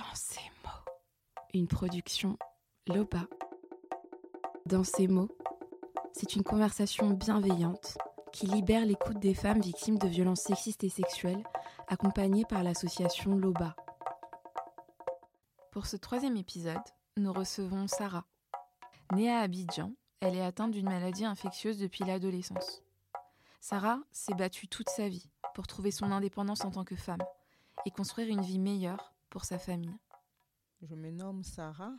Dans ces mots. Une production Loba. Dans ces mots, c'est une conversation bienveillante qui libère l'écoute des femmes victimes de violences sexistes et sexuelles, accompagnées par l'association Loba. Pour ce troisième épisode, nous recevons Sarah. Née à Abidjan, elle est atteinte d'une maladie infectieuse depuis l'adolescence. Sarah s'est battue toute sa vie pour trouver son indépendance en tant que femme et construire une vie meilleure pour sa famille. Je me nomme Sarah,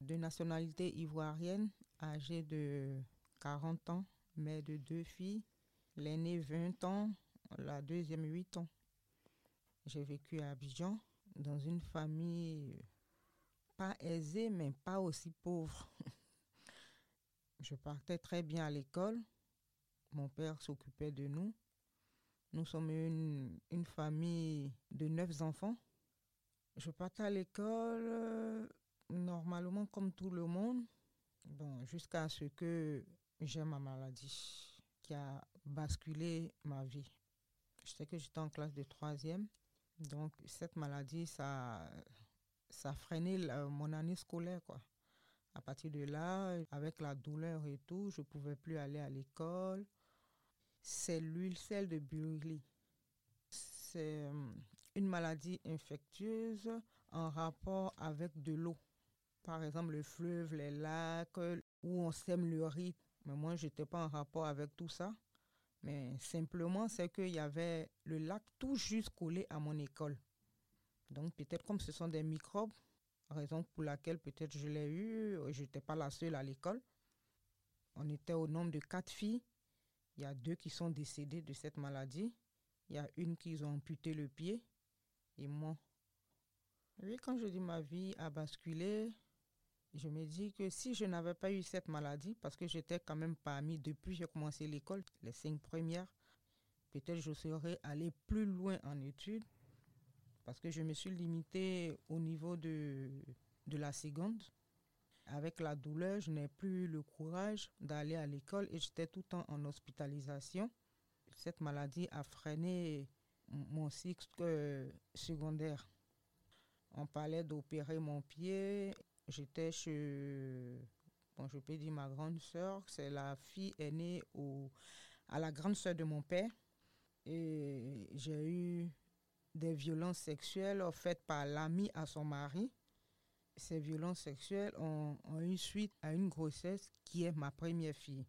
de nationalité ivoirienne, âgée de 40 ans, mère de deux filles, l'aînée 20 ans, la deuxième 8 ans. J'ai vécu à Abidjan dans une famille pas aisée, mais pas aussi pauvre. Je partais très bien à l'école. Mon père s'occupait de nous. Nous sommes une, une famille de neuf enfants. Je partais à l'école euh, normalement comme tout le monde, bon, jusqu'à ce que j'ai ma maladie qui a basculé ma vie. Je sais que j'étais en classe de troisième, donc cette maladie, ça, ça a freiné mon année scolaire. Quoi. À partir de là, avec la douleur et tout, je ne pouvais plus aller à l'école. C'est l'huile sel de Burley. C'est euh, une maladie infectieuse en rapport avec de l'eau. Par exemple, le fleuve, les lacs, où on sème le riz. Mais moi, je n'étais pas en rapport avec tout ça. Mais simplement, c'est qu'il y avait le lac tout juste collé à mon école. Donc, peut-être comme ce sont des microbes, raison pour laquelle peut-être je l'ai eu, je n'étais pas la seule à l'école. On était au nombre de quatre filles. Il y a deux qui sont décédées de cette maladie. Il y a une qui ont amputé le pied et moi. Oui, quand je dis ma vie a basculé, je me dis que si je n'avais pas eu cette maladie, parce que j'étais quand même parmi, depuis que j'ai commencé l'école, les cinq premières, peut-être je serais allé plus loin en études, parce que je me suis limitée au niveau de, de la seconde. Avec la douleur, je n'ai plus le courage d'aller à l'école et j'étais tout le temps en hospitalisation. Cette maladie a freiné mon cycle euh, secondaire. On parlait d'opérer mon pied. J'étais chez, bon, je peux dire ma grande sœur, c'est la fille aînée au, à la grande sœur de mon père. Et j'ai eu des violences sexuelles faites par l'ami à son mari. Ces violences sexuelles ont, ont eu suite à une grossesse qui est ma première fille.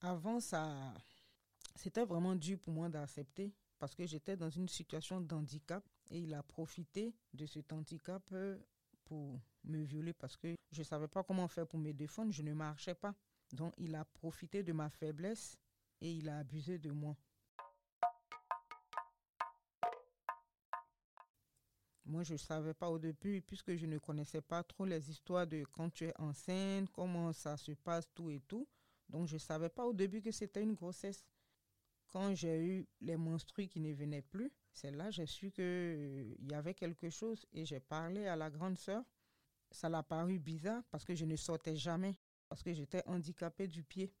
Avant ça, c'était vraiment dur pour moi d'accepter parce que j'étais dans une situation d'handicap et il a profité de cet handicap euh, pour me violer parce que je ne savais pas comment faire pour me défendre, je ne marchais pas. Donc il a profité de ma faiblesse et il a abusé de moi. Moi, je ne savais pas au début, puisque je ne connaissais pas trop les histoires de quand tu es enceinte, comment ça se passe, tout et tout. Donc, je ne savais pas au début que c'était une grossesse. Quand j'ai eu les menstrues qui ne venaient plus, c'est là que j'ai su qu'il euh, y avait quelque chose et j'ai parlé à la grande sœur. Ça l'a paru bizarre parce que je ne sortais jamais, parce que j'étais handicapée du pied.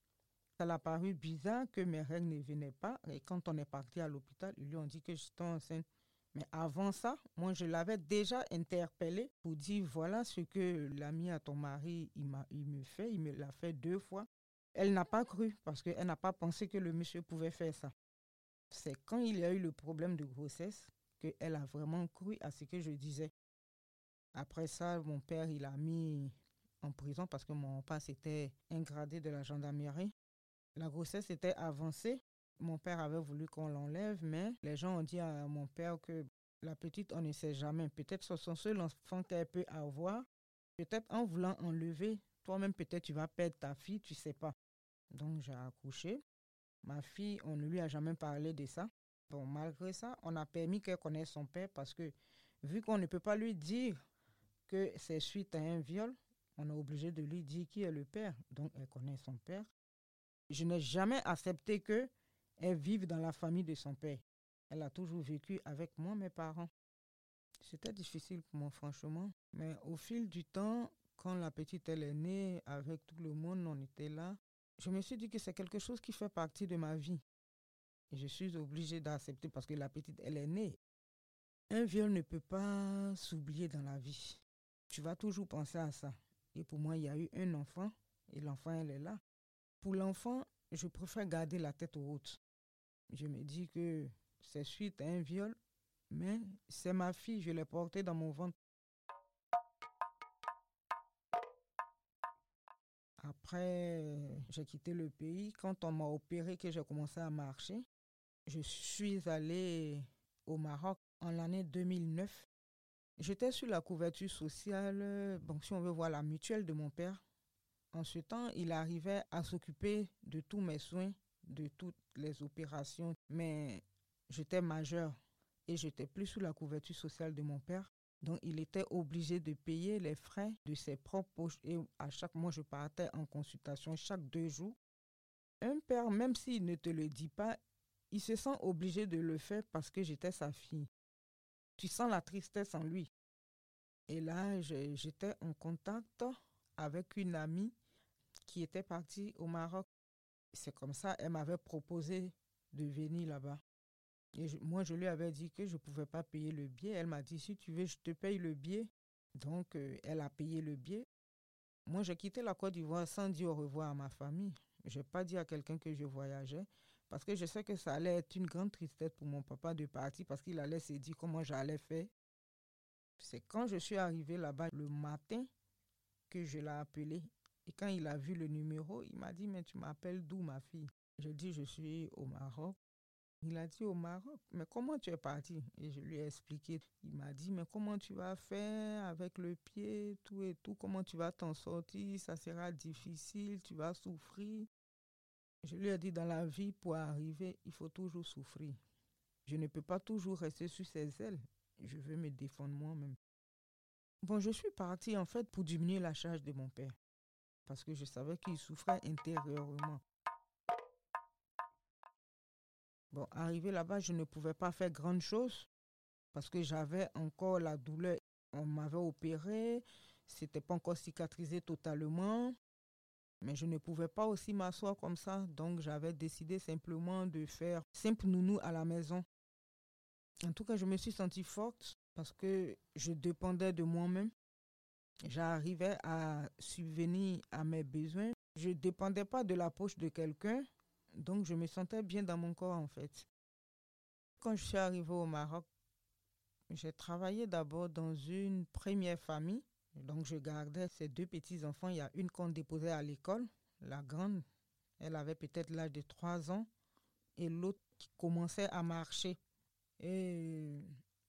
Ça l'a paru bizarre que mes règles ne venaient pas. Et quand on est parti à l'hôpital, ils lui ont dit que j'étais enceinte. Mais avant ça, moi, je l'avais déjà interpellé pour dire voilà ce que l'ami à ton mari, il me fait. Il me l'a fait deux fois. Elle n'a pas cru parce qu'elle n'a pas pensé que le monsieur pouvait faire ça. C'est quand il y a eu le problème de grossesse qu'elle a vraiment cru à ce que je disais. Après ça, mon père, il a mis en prison parce que mon père s'était ingradé de la gendarmerie. La grossesse était avancée. Mon père avait voulu qu'on l'enlève, mais les gens ont dit à mon père que la petite, on ne sait jamais. Peut-être c'est son seul enfant qu'elle peut avoir. Peut-être en voulant enlever toi-même, peut-être tu vas perdre ta fille, tu sais pas. Donc, j'ai accouché. Ma fille, on ne lui a jamais parlé de ça. Bon, malgré ça, on a permis qu'elle connaisse son père parce que, vu qu'on ne peut pas lui dire que c'est suite à un viol, on est obligé de lui dire qui est le père. Donc, elle connaît son père. Je n'ai jamais accepté que elle vive dans la famille de son père. Elle a toujours vécu avec moi, mes parents. C'était difficile pour moi, franchement. Mais au fil du temps, quand la petite elle est née, avec tout le monde, on était là. Je me suis dit que c'est quelque chose qui fait partie de ma vie. Et je suis obligée d'accepter parce que la petite, elle est née. Un viol ne peut pas s'oublier dans la vie. Tu vas toujours penser à ça. Et pour moi, il y a eu un enfant et l'enfant, elle est là. Pour l'enfant, je préfère garder la tête haute. Je me dis que c'est suite à un viol, mais c'est ma fille, je l'ai portée dans mon ventre. Après, j'ai quitté le pays. Quand on m'a opéré, que j'ai commencé à marcher, je suis allée au Maroc en l'année 2009. J'étais sur la couverture sociale, bon, si on veut voir la mutuelle de mon père. En ce temps, il arrivait à s'occuper de tous mes soins, de toutes les opérations, mais j'étais majeur et j'étais plus sous la couverture sociale de mon père. Donc, il était obligé de payer les frais de ses propres poches. Et à chaque mois, je partais en consultation chaque deux jours. Un père, même s'il ne te le dit pas, il se sent obligé de le faire parce que j'étais sa fille. Tu sens la tristesse en lui. Et là, j'étais en contact avec une amie qui était partie au Maroc. C'est comme ça, elle m'avait proposé de venir là-bas. Et moi, je lui avais dit que je ne pouvais pas payer le billet. Elle m'a dit, si tu veux, je te paye le billet. Donc, euh, elle a payé le billet. Moi, j'ai quitté la Côte d'Ivoire sans dire au revoir à ma famille. Je n'ai pas dit à quelqu'un que je voyageais parce que je sais que ça allait être une grande tristesse pour mon papa de partir parce qu'il allait se dire comment j'allais faire. C'est quand je suis arrivée là-bas le matin que je l'ai appelé. Et quand il a vu le numéro, il m'a dit, mais tu m'appelles d'où ma fille? Je dis, je suis au Maroc. Il a dit au Maroc, mais comment tu es parti? Et je lui ai expliqué. Il m'a dit, mais comment tu vas faire avec le pied, tout et tout? Comment tu vas t'en sortir? Ça sera difficile, tu vas souffrir. Je lui ai dit, dans la vie, pour arriver, il faut toujours souffrir. Je ne peux pas toujours rester sur ses ailes. Je veux me défendre moi-même. Bon, je suis partie en fait pour diminuer la charge de mon père. Parce que je savais qu'il souffrait intérieurement. Bon, arrivé là-bas, je ne pouvais pas faire grande chose parce que j'avais encore la douleur. On m'avait opéré, c'était pas encore cicatrisé totalement, mais je ne pouvais pas aussi m'asseoir comme ça, donc j'avais décidé simplement de faire simple nounou à la maison. En tout cas, je me suis sentie forte parce que je dépendais de moi-même. J'arrivais à subvenir à mes besoins. Je ne dépendais pas de la poche de quelqu'un, donc je me sentais bien dans mon corps en fait. Quand je suis arrivée au Maroc, j'ai travaillé d'abord dans une première famille. Donc je gardais ces deux petits-enfants. Il y a une qu'on déposait à l'école, la grande, elle avait peut-être l'âge de trois ans, et l'autre qui commençait à marcher. Et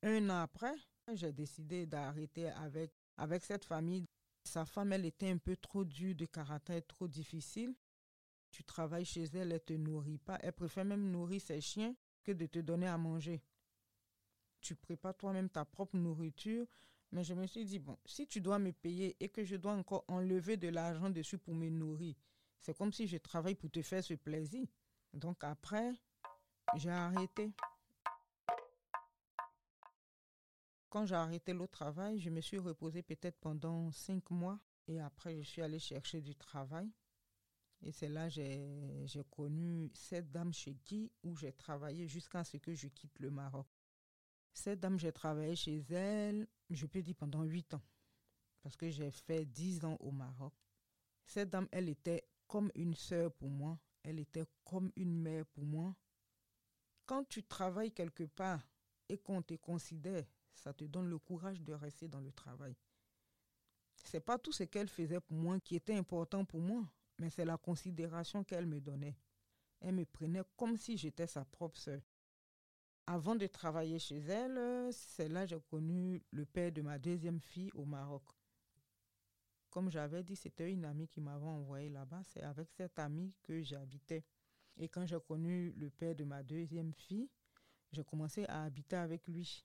un an après, j'ai décidé d'arrêter avec, avec cette famille. Sa femme, elle était un peu trop dure de caractère, trop difficile. Tu travailles chez elle, elle ne te nourrit pas. Elle préfère même nourrir ses chiens que de te donner à manger. Tu prépares toi-même ta propre nourriture. Mais je me suis dit, bon, si tu dois me payer et que je dois encore enlever de l'argent dessus pour me nourrir, c'est comme si je travaille pour te faire ce plaisir. Donc après, j'ai arrêté. Quand j'ai arrêté le travail, je me suis reposée peut-être pendant cinq mois. Et après, je suis allée chercher du travail. Et c'est là que j'ai connu cette dame chez qui où j'ai travaillé jusqu'à ce que je quitte le Maroc. Cette dame, j'ai travaillé chez elle, je peux dire pendant huit ans, parce que j'ai fait dix ans au Maroc. Cette dame, elle était comme une sœur pour moi, elle était comme une mère pour moi. Quand tu travailles quelque part et qu'on te considère, ça te donne le courage de rester dans le travail. C'est pas tout ce qu'elle faisait pour moi qui était important pour moi mais c'est la considération qu'elle me donnait. Elle me prenait comme si j'étais sa propre sœur. Avant de travailler chez elle, c'est là que j'ai connu le père de ma deuxième fille au Maroc. Comme j'avais dit, c'était une amie qui m'avait envoyé là-bas. C'est avec cette amie que j'habitais. Et quand j'ai connu le père de ma deuxième fille, j'ai commencé à habiter avec lui.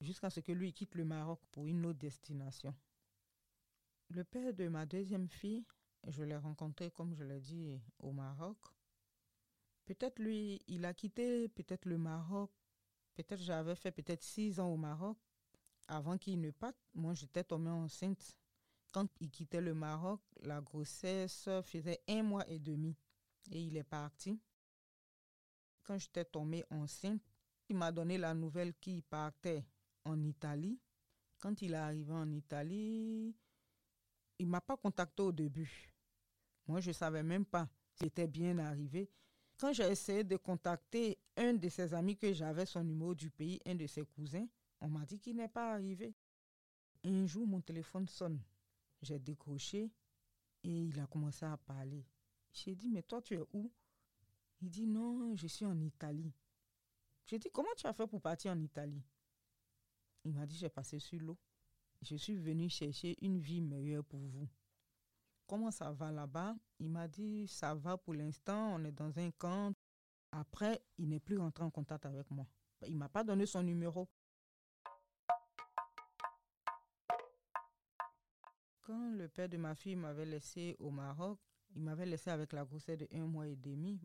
Jusqu'à ce que lui quitte le Maroc pour une autre destination. Le père de ma deuxième fille je l'ai rencontré, comme je l'ai dit, au Maroc. Peut-être lui, il a quitté peut-être le Maroc. Peut-être j'avais fait peut-être six ans au Maroc. Avant qu'il ne parte, moi j'étais tombée enceinte. Quand il quittait le Maroc, la grossesse faisait un mois et demi. Et il est parti. Quand j'étais tombée enceinte, il m'a donné la nouvelle qu'il partait en Italie. Quand il est arrivé en Italie, il m'a pas contacté au début. Moi, je savais même pas s'il était bien arrivé. Quand j'ai essayé de contacter un de ses amis que j'avais son numéro du pays, un de ses cousins, on m'a dit qu'il n'est pas arrivé. Un jour, mon téléphone sonne. J'ai décroché et il a commencé à parler. J'ai dit, mais toi, tu es où? Il dit, non, je suis en Italie. J'ai dit, comment tu as fait pour partir en Italie? Il m'a dit, j'ai passé sur l'eau. Je suis venu chercher une vie meilleure pour vous. Comment ça va là-bas? Il m'a dit, ça va pour l'instant, on est dans un camp. Après, il n'est plus rentré en contact avec moi. Il ne m'a pas donné son numéro. Quand le père de ma fille m'avait laissé au Maroc, il m'avait laissé avec la grossesse de un mois et demi.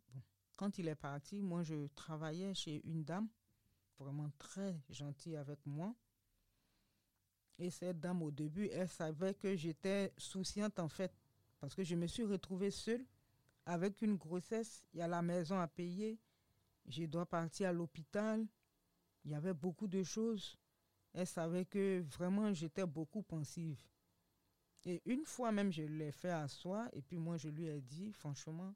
Quand il est parti, moi, je travaillais chez une dame, vraiment très gentille avec moi. Et cette dame, au début, elle savait que j'étais souciante, en fait, parce que je me suis retrouvée seule, avec une grossesse. Il y a la maison à payer. Je dois partir à l'hôpital. Il y avait beaucoup de choses. Elle savait que vraiment j'étais beaucoup pensive. Et une fois même, je l'ai fait asseoir et puis moi, je lui ai dit, franchement,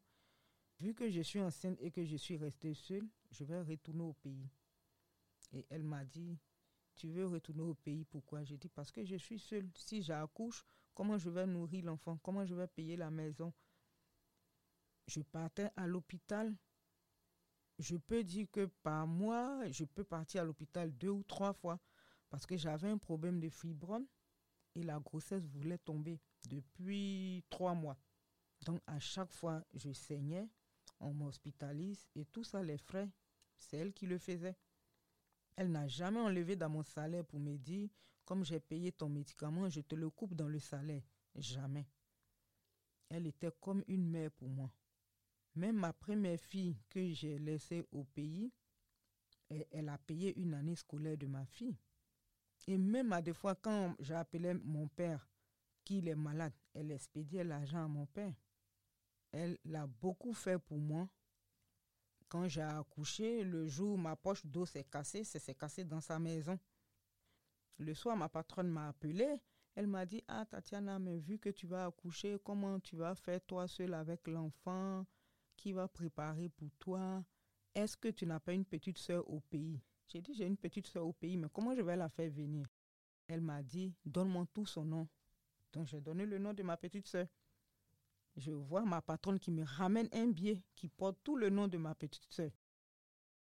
vu que je suis enceinte et que je suis restée seule, je vais retourner au pays. Et elle m'a dit, tu veux retourner au pays, pourquoi? J'ai dit, parce que je suis seule. Si j'accouche, comment je vais nourrir l'enfant? Comment je vais payer la maison? Je partais à l'hôpital. Je peux dire que par mois, je peux partir à l'hôpital deux ou trois fois parce que j'avais un problème de fibrome et la grossesse voulait tomber depuis trois mois. Donc à chaque fois, je saignais, on m'hospitalise et tout ça, les frais, c'est elle qui le faisait. Elle n'a jamais enlevé dans mon salaire pour me dire, comme j'ai payé ton médicament, je te le coupe dans le salaire. Jamais. Elle était comme une mère pour moi. Même ma première fille que j'ai laissée au pays, elle a payé une année scolaire de ma fille. Et même à des fois, quand j'appelais mon père, qu'il est malade, elle expédiait l'argent à mon père. Elle l'a beaucoup fait pour moi. Quand j'ai accouché, le jour où ma poche d'eau s'est cassée, c'est s'est cassé dans sa maison. Le soir, ma patronne m'a appelé. Elle m'a dit, ah Tatiana, mais vu que tu vas accoucher, comment tu vas faire toi seule avec l'enfant Qui va préparer pour toi? Est-ce que tu n'as pas une petite soeur au pays? J'ai dit, j'ai une petite soeur au pays, mais comment je vais la faire venir? Elle m'a dit, donne-moi tout son nom. Donc j'ai donné le nom de ma petite soeur. Je vois ma patronne qui me ramène un billet qui porte tout le nom de ma petite soeur.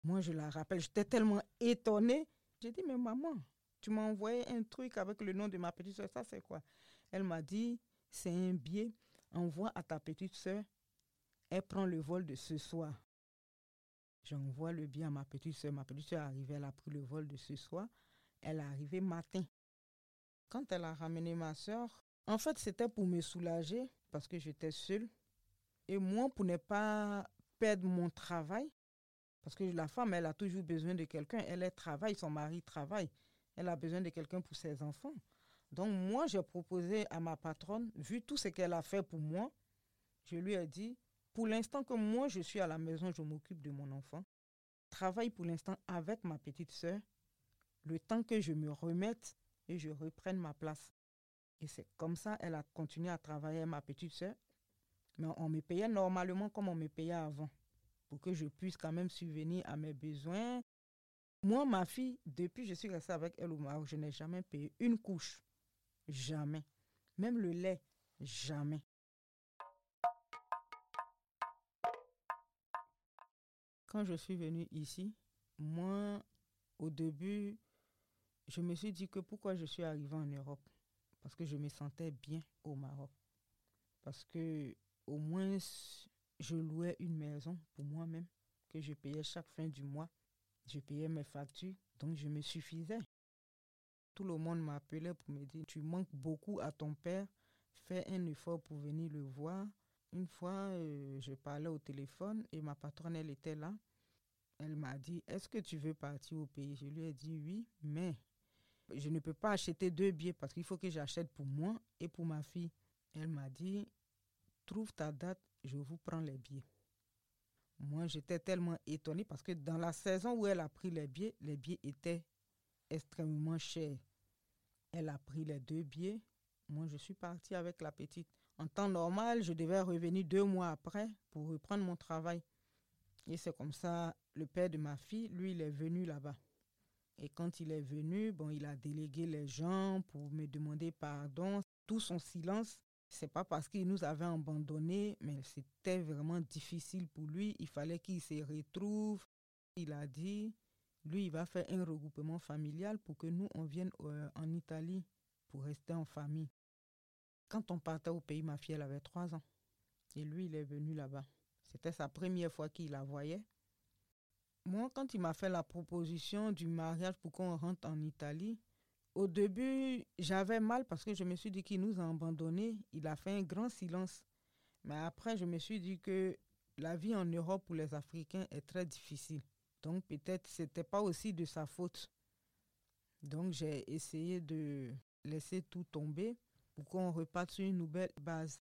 Moi, je la rappelle, j'étais tellement étonnée. J'ai dit, mais maman, tu m'as envoyé un truc avec le nom de ma petite soeur, ça c'est quoi? Elle m'a dit, c'est un billet, envoie à ta petite soeur, elle prend le vol de ce soir. J'envoie le bien à ma petite soeur. Ma petite soeur est arrivée, elle a pris le vol de ce soir. Elle est arrivée matin. Quand elle a ramené ma soeur, en fait, c'était pour me soulager parce que j'étais seule. Et moi, pour ne pas perdre mon travail, parce que la femme, elle a toujours besoin de quelqu'un. Elle est travaille, son mari travaille. Elle a besoin de quelqu'un pour ses enfants. Donc moi, j'ai proposé à ma patronne, vu tout ce qu'elle a fait pour moi, je lui ai dit, pour l'instant que moi, je suis à la maison, je m'occupe de mon enfant. Travaille pour l'instant avec ma petite sœur, le temps que je me remette et je reprenne ma place. Et c'est comme ça, elle a continué à travailler ma petite sœur. Mais on me payait normalement comme on me payait avant, pour que je puisse quand même subvenir à mes besoins. Moi, ma fille, depuis que je suis restée avec elle au Maroc, je n'ai jamais payé une couche. Jamais. Même le lait, jamais. Quand je suis venue ici, moi, au début, je me suis dit que pourquoi je suis arrivée en Europe? Parce que je me sentais bien au Maroc. Parce que au moins, je louais une maison pour moi-même que je payais chaque fin du mois. Je payais mes factures, donc je me suffisais. Tout le monde m'appelait pour me dire, tu manques beaucoup à ton père, fais un effort pour venir le voir. Une fois, euh, je parlais au téléphone et ma patronne, elle était là. Elle m'a dit, est-ce que tu veux partir au pays? Je lui ai dit oui, mais je ne peux pas acheter deux billets parce qu'il faut que j'achète pour moi et pour ma fille. Elle m'a dit, trouve ta date, je vous prends les billets. Moi, j'étais tellement étonnée parce que dans la saison où elle a pris les billets, les billets étaient extrêmement cher. Elle a pris les deux billets. Moi, je suis partie avec la petite. En temps normal, je devais revenir deux mois après pour reprendre mon travail. Et c'est comme ça, le père de ma fille, lui, il est venu là-bas. Et quand il est venu, bon, il a délégué les gens pour me demander pardon. Tout son silence, c'est pas parce qu'il nous avait abandonnés, mais c'était vraiment difficile pour lui. Il fallait qu'il se retrouve. Il a dit, lui, il va faire un regroupement familial pour que nous, on vienne euh, en Italie pour rester en famille. Quand on partait au pays, ma fille, elle avait trois ans. Et lui, il est venu là-bas. C'était sa première fois qu'il la voyait. Moi, quand il m'a fait la proposition du mariage pour qu'on rentre en Italie, au début, j'avais mal parce que je me suis dit qu'il nous a abandonnés. Il a fait un grand silence. Mais après, je me suis dit que la vie en Europe pour les Africains est très difficile. Donc peut-être ce n'était pas aussi de sa faute. Donc j'ai essayé de laisser tout tomber pour qu'on reparte sur une nouvelle base.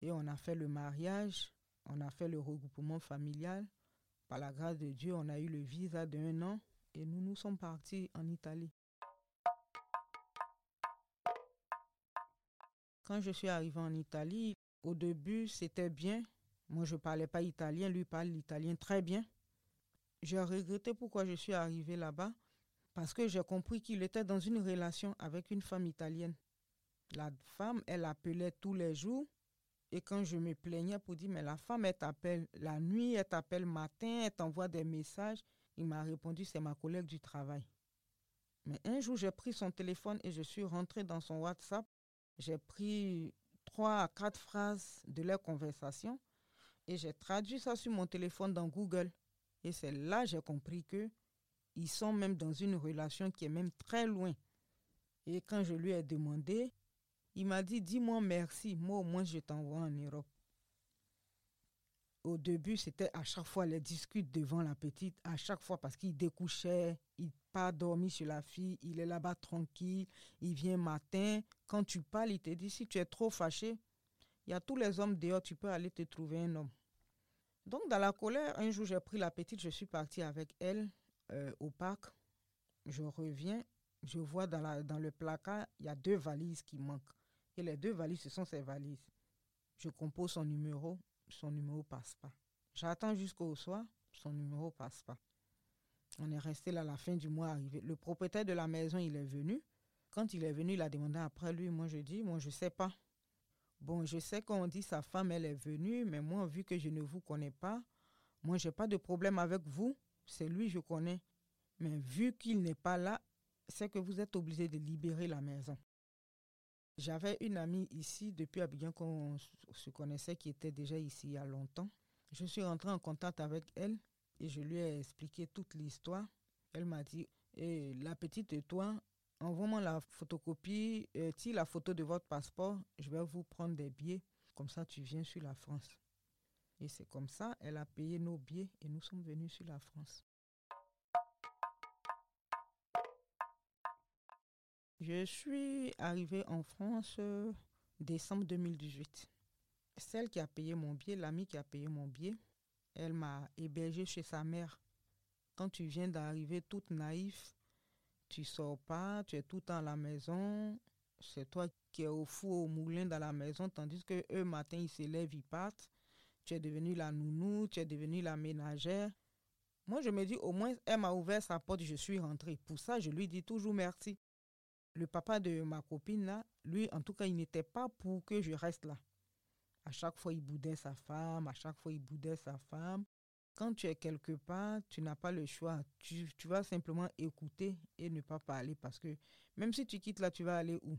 Et on a fait le mariage, on a fait le regroupement familial. Par la grâce de Dieu, on a eu le visa d'un an et nous nous sommes partis en Italie. Quand je suis arrivé en Italie, au début, c'était bien. Moi, je ne parlais pas italien, lui parle l'italien très bien. J'ai regretté pourquoi je suis arrivé là-bas, parce que j'ai compris qu'il était dans une relation avec une femme italienne. La femme, elle appelait tous les jours. Et quand je me plaignais pour dire, mais la femme, elle t'appelle la nuit, elle t'appelle matin, elle t'envoie des messages, il m'a répondu, c'est ma collègue du travail. Mais un jour, j'ai pris son téléphone et je suis rentré dans son WhatsApp. J'ai pris trois à quatre phrases de leur conversation et j'ai traduit ça sur mon téléphone dans Google. Et c'est là que j'ai compris que ils sont même dans une relation qui est même très loin. Et quand je lui ai demandé, il m'a dit, dis-moi merci, moi au moins je t'envoie en Europe. Au début, c'était à chaque fois les discutes devant la petite, à chaque fois parce qu'il découchait, il pas dormi sur la fille, il est là-bas tranquille, il vient matin. Quand tu parles, il te dit, si tu es trop fâché, il y a tous les hommes dehors, tu peux aller te trouver un homme. Donc dans la colère, un jour j'ai pris la petite, je suis partie avec elle euh, au parc. Je reviens, je vois dans, le placard, il y a deux valises qui manquent. Et les deux valises, ce sont ses valises. Je compose son numéro, son numéro passe pas. J'attends jusqu'au soir, son numéro passe pas. On est resté là la fin du mois arrivé. Le propriétaire de la maison, il est venu. Quand il est venu, il a demandé après lui. Moi, je dis, moi, je sais pas. Bon, je sais qu'on dit sa femme, elle est venue, mais moi, vu que je ne vous connais pas, moi, j'ai pas de problème avec vous. C'est lui, je connais. Mais vu qu'il n'est pas là, c'est que vous êtes obligé de libérer la maison. J'avais une amie ici depuis Abidjan qu'on se connaissait qui était déjà ici il y a longtemps. Je suis rentré en contact avec elle et je lui ai expliqué toute l'histoire. Elle m'a dit et La petite et toi, envoie-moi la photocopie, euh, la photo de votre passeport, je vais vous prendre des billets. Comme ça, tu viens sur la France. Et c'est comme ça, elle a payé nos billets et nous sommes venus sur la France. Je suis arrivée en France euh, décembre 2018. Celle qui a payé mon billet, l'amie qui a payé mon billet, elle m'a hébergée chez sa mère. Quand tu viens d'arriver toute naïve, tu sors pas, tu es tout le temps à la maison, c'est toi qui es au four, au moulin dans la maison, tandis que eux, matin, ils se lèvent, ils partent. Tu es devenue la nounou, tu es devenue la ménagère. Moi, je me dis, au moins, elle m'a ouvert sa porte, je suis rentrée. Pour ça, je lui dis toujours merci. Le papa de ma copine, là, lui, en tout cas, il n'était pas pour que je reste là. À chaque fois, il boudait sa femme, à chaque fois, il boudait sa femme. Quand tu es quelque part, tu n'as pas le choix. Tu, vas simplement écouter et ne pas parler parce que même si tu quittes là, tu vas aller où?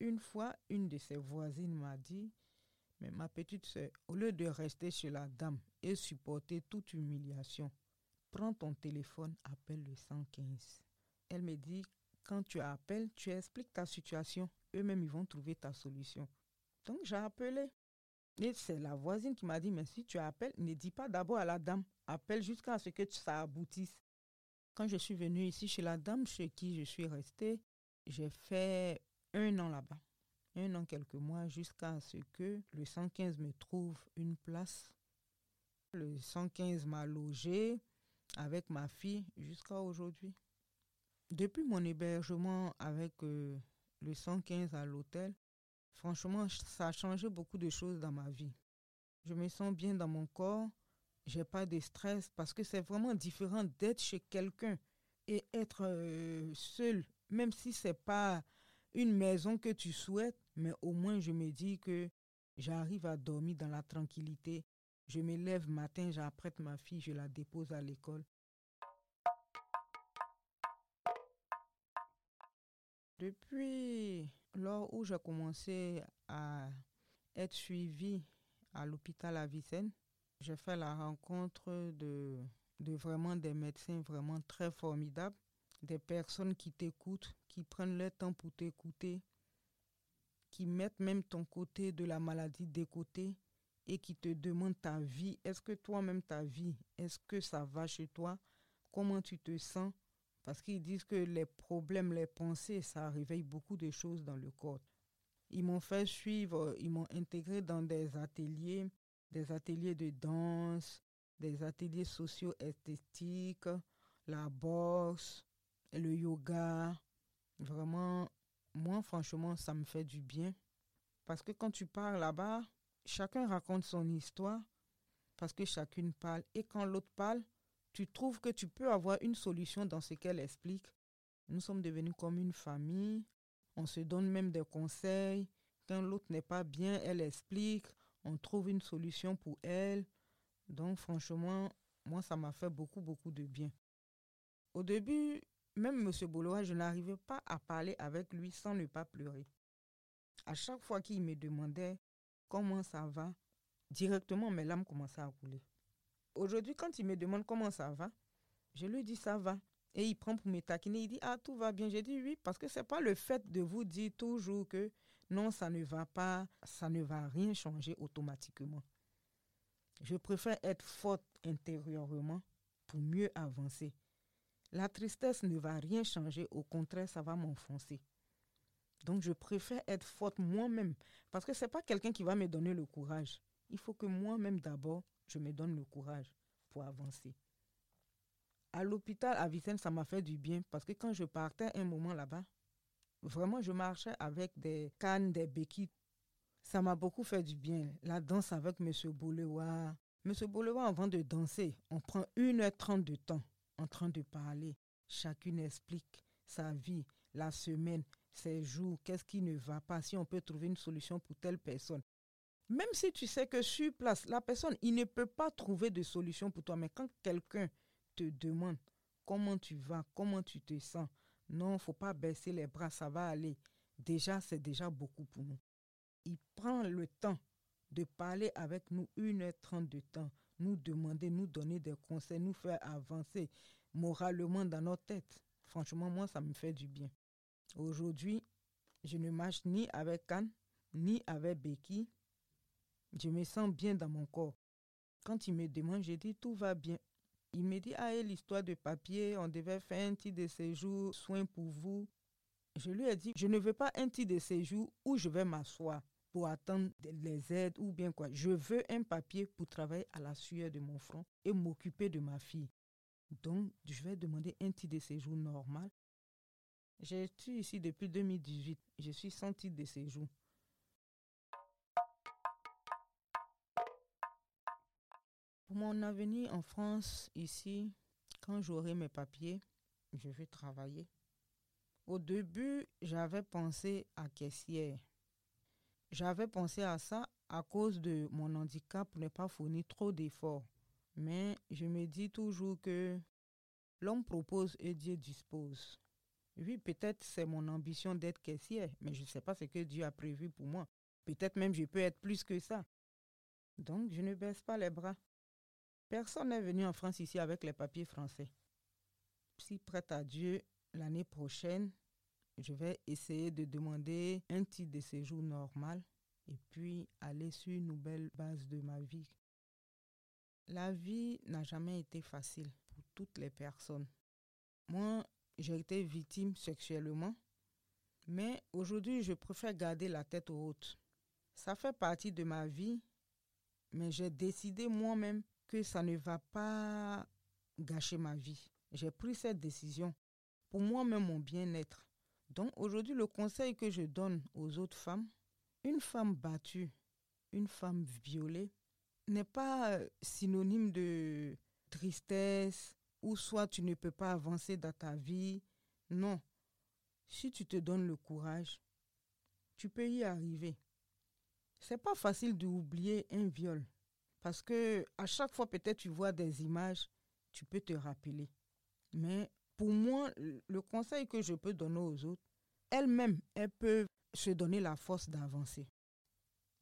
Une fois, une de ses voisines m'a dit, mais ma petite soeur, au lieu de rester chez la dame et supporter toute humiliation, prends ton téléphone, appelle le 115. Elle me dit, quand tu appelles, tu expliques ta situation. Eux-mêmes, ils vont trouver ta solution. Donc j'ai appelé. Et c'est la voisine qui m'a dit, mais si tu appelles, ne dis pas d'abord à la dame. Appelle jusqu'à ce que ça aboutisse. Quand je suis venue ici chez la dame chez qui je suis restée, j'ai fait un an là-bas. Un an, quelques mois, jusqu'à ce que le 115 me trouve une place. Le 115 m'a logé avec ma fille jusqu'à aujourd'hui. Depuis mon hébergement avec euh, le 115 à l'hôtel, franchement, ça a changé beaucoup de choses dans ma vie. Je me sens bien dans mon corps, j'ai pas de stress parce que c'est vraiment différent d'être chez quelqu'un et être euh, seul, même si c'est pas une maison que tu souhaites, mais au moins je me dis que j'arrive à dormir dans la tranquillité. Je me lève matin, j'apprête ma fille, je la dépose à l'école. Depuis lors où j'ai commencé à être suivi à l'hôpital à Vicenne, j'ai fait la rencontre de, de vraiment des médecins vraiment très formidables, des personnes qui t'écoutent, qui prennent le temps pour t'écouter, qui mettent même ton côté de la maladie de côté et qui te demandent ta vie. Est-ce que toi-même ta vie, est-ce que ça va chez toi? Comment tu te sens? Parce qu'ils disent que les problèmes, les pensées, ça réveille beaucoup de choses dans le corps. Ils m'ont fait suivre, ils m'ont intégré dans des ateliers des ateliers de danse, des ateliers socio-esthétiques, la boxe, le yoga. Vraiment, moi, franchement, ça me fait du bien. Parce que quand tu parles là-bas, chacun raconte son histoire, parce que chacune parle. Et quand l'autre parle, tu trouves que tu peux avoir une solution dans ce qu'elle explique? Nous sommes devenus comme une famille. On se donne même des conseils. Quand l'autre n'est pas bien, elle explique on trouve une solution pour elle. Donc franchement, moi, ça m'a fait beaucoup, beaucoup de bien. Au début, même M. Boloa, je n'arrivais pas à parler avec lui sans ne pas pleurer. À chaque fois qu'il me demandait comment ça va, directement mes larmes commençaient à couler. Aujourd'hui, quand il me demande comment ça va, je lui dis ça va. Et il prend pour me taquiner, il dit ah tout va bien. J'ai dit oui parce que c'est pas le fait de vous dire toujours que non, ça ne va pas, ça ne va rien changer automatiquement. Je préfère être forte intérieurement pour mieux avancer. La tristesse ne va rien changer, au contraire, ça va m'enfoncer. Donc je préfère être forte moi-même parce que ce n'est pas quelqu'un qui va me donner le courage. Il faut que moi-même d'abord, je me donne le courage pour avancer. À l'hôpital à Vicenne, ça m'a fait du bien parce que quand je partais un moment là-bas, Vraiment, je marchais avec des cannes, des béquilles. Ça m'a beaucoup fait du bien. La danse avec M. Boulewa. M. Boulewa, avant de danser, on prend 1h30 de temps en train de parler. Chacune explique sa vie, la semaine, ses jours, qu'est-ce qui ne va pas, si on peut trouver une solution pour telle personne. Même si tu sais que sur place, la personne, il ne peut pas trouver de solution pour toi, mais quand quelqu'un te demande comment tu vas, comment tu te sens, non, faut pas baisser les bras, ça va aller. Déjà, c'est déjà beaucoup pour nous. Il prend le temps de parler avec nous une heure trente de temps, nous demander, nous donner des conseils, nous faire avancer moralement dans notre tête. Franchement, moi, ça me fait du bien. Aujourd'hui, je ne marche ni avec Anne, ni avec Becky. Je me sens bien dans mon corps. Quand il me demande, je dis tout va bien. Il me dit, ah, l'histoire de papier, on devait faire un titre de séjour, soin pour vous. Je lui ai dit, je ne veux pas un titre de séjour où je vais m'asseoir pour attendre les aides ou bien quoi. Je veux un papier pour travailler à la sueur de mon front et m'occuper de ma fille. Donc, je vais demander un titre de séjour normal. J'ai été ici depuis 2018. Je suis sans titre de séjour. Pour mon avenir en France, ici, quand j'aurai mes papiers, je vais travailler. Au début, j'avais pensé à caissière. J'avais pensé à ça à cause de mon handicap pour ne pas fournir trop d'efforts. Mais je me dis toujours que l'homme propose et Dieu dispose. Oui, peut-être c'est mon ambition d'être caissière, mais je ne sais pas ce que Dieu a prévu pour moi. Peut-être même je peux être plus que ça. Donc je ne baisse pas les bras. Personne n'est venu en France ici avec les papiers français. Si prête à Dieu, l'année prochaine, je vais essayer de demander un titre de séjour normal et puis aller sur une nouvelle base de ma vie. La vie n'a jamais été facile pour toutes les personnes. Moi, j'ai été victime sexuellement, mais aujourd'hui, je préfère garder la tête haute. Ça fait partie de ma vie, mais j'ai décidé moi-même que ça ne va pas gâcher ma vie. J'ai pris cette décision pour moi-même mon bien-être. Donc aujourd'hui, le conseil que je donne aux autres femmes, une femme battue, une femme violée, n'est pas euh, synonyme de tristesse ou soit tu ne peux pas avancer dans ta vie. Non. Si tu te donnes le courage, tu peux y arriver. C'est pas facile d'oublier un viol parce que à chaque fois peut-être tu vois des images, tu peux te rappeler. Mais pour moi, le conseil que je peux donner aux autres, elles-mêmes, elles peuvent se donner la force d'avancer.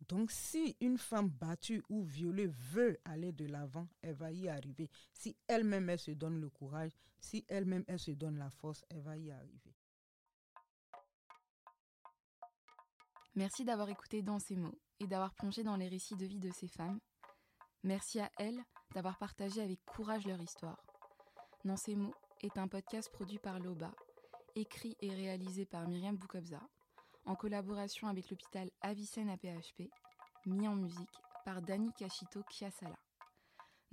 Donc si une femme battue ou violée veut aller de l'avant, elle va y arriver. Si elle-même, elle se donne le courage, si elle-même, elle se donne la force, elle va y arriver. Merci d'avoir écouté dans ces mots et d'avoir plongé dans les récits de vie de ces femmes. Merci à elles d'avoir partagé avec courage leur histoire. Dans mots est un podcast produit par Loba, écrit et réalisé par Myriam Boukobza, en collaboration avec l'hôpital Avicenne APHP, mis en musique par Dani Kashito Kiasala.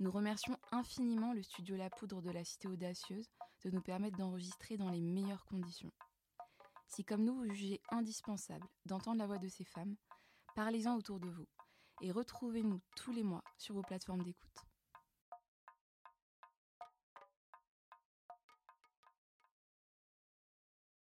Nous remercions infiniment le studio La Poudre de la Cité Audacieuse de nous permettre d'enregistrer dans les meilleures conditions. Si comme nous vous jugez indispensable d'entendre la voix de ces femmes, parlez-en autour de vous et retrouvez-nous tous les mois sur vos plateformes d'écoute.